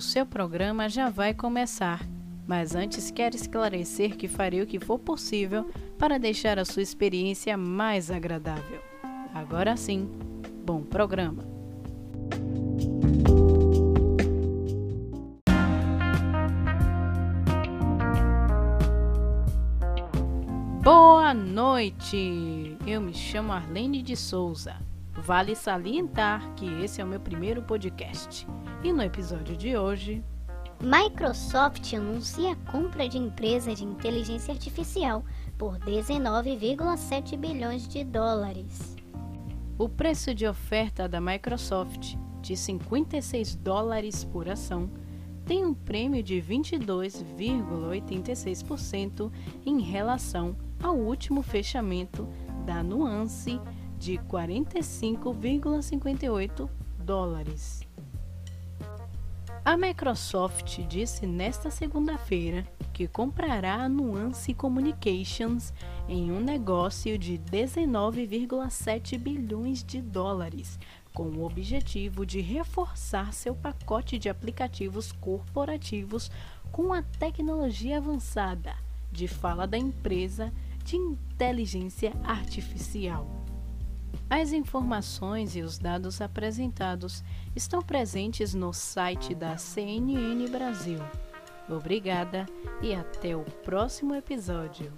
seu programa já vai começar, mas antes quero esclarecer que farei o que for possível para deixar a sua experiência mais agradável. Agora sim, bom programa! Boa noite! Eu me chamo Arlene de Souza. Vale salientar que esse é o meu primeiro podcast. E no episódio de hoje. Microsoft anuncia a compra de empresa de inteligência artificial por 19,7 bilhões de dólares. O preço de oferta da Microsoft, de 56 dólares por ação, tem um prêmio de 22,86% em relação ao último fechamento da Nuance de 45,58 dólares. A Microsoft disse nesta segunda-feira que comprará a Nuance Communications em um negócio de 19,7 bilhões de dólares, com o objetivo de reforçar seu pacote de aplicativos corporativos com a tecnologia avançada de fala da empresa de inteligência artificial. As informações e os dados apresentados estão presentes no site da CNN Brasil. Obrigada e até o próximo episódio.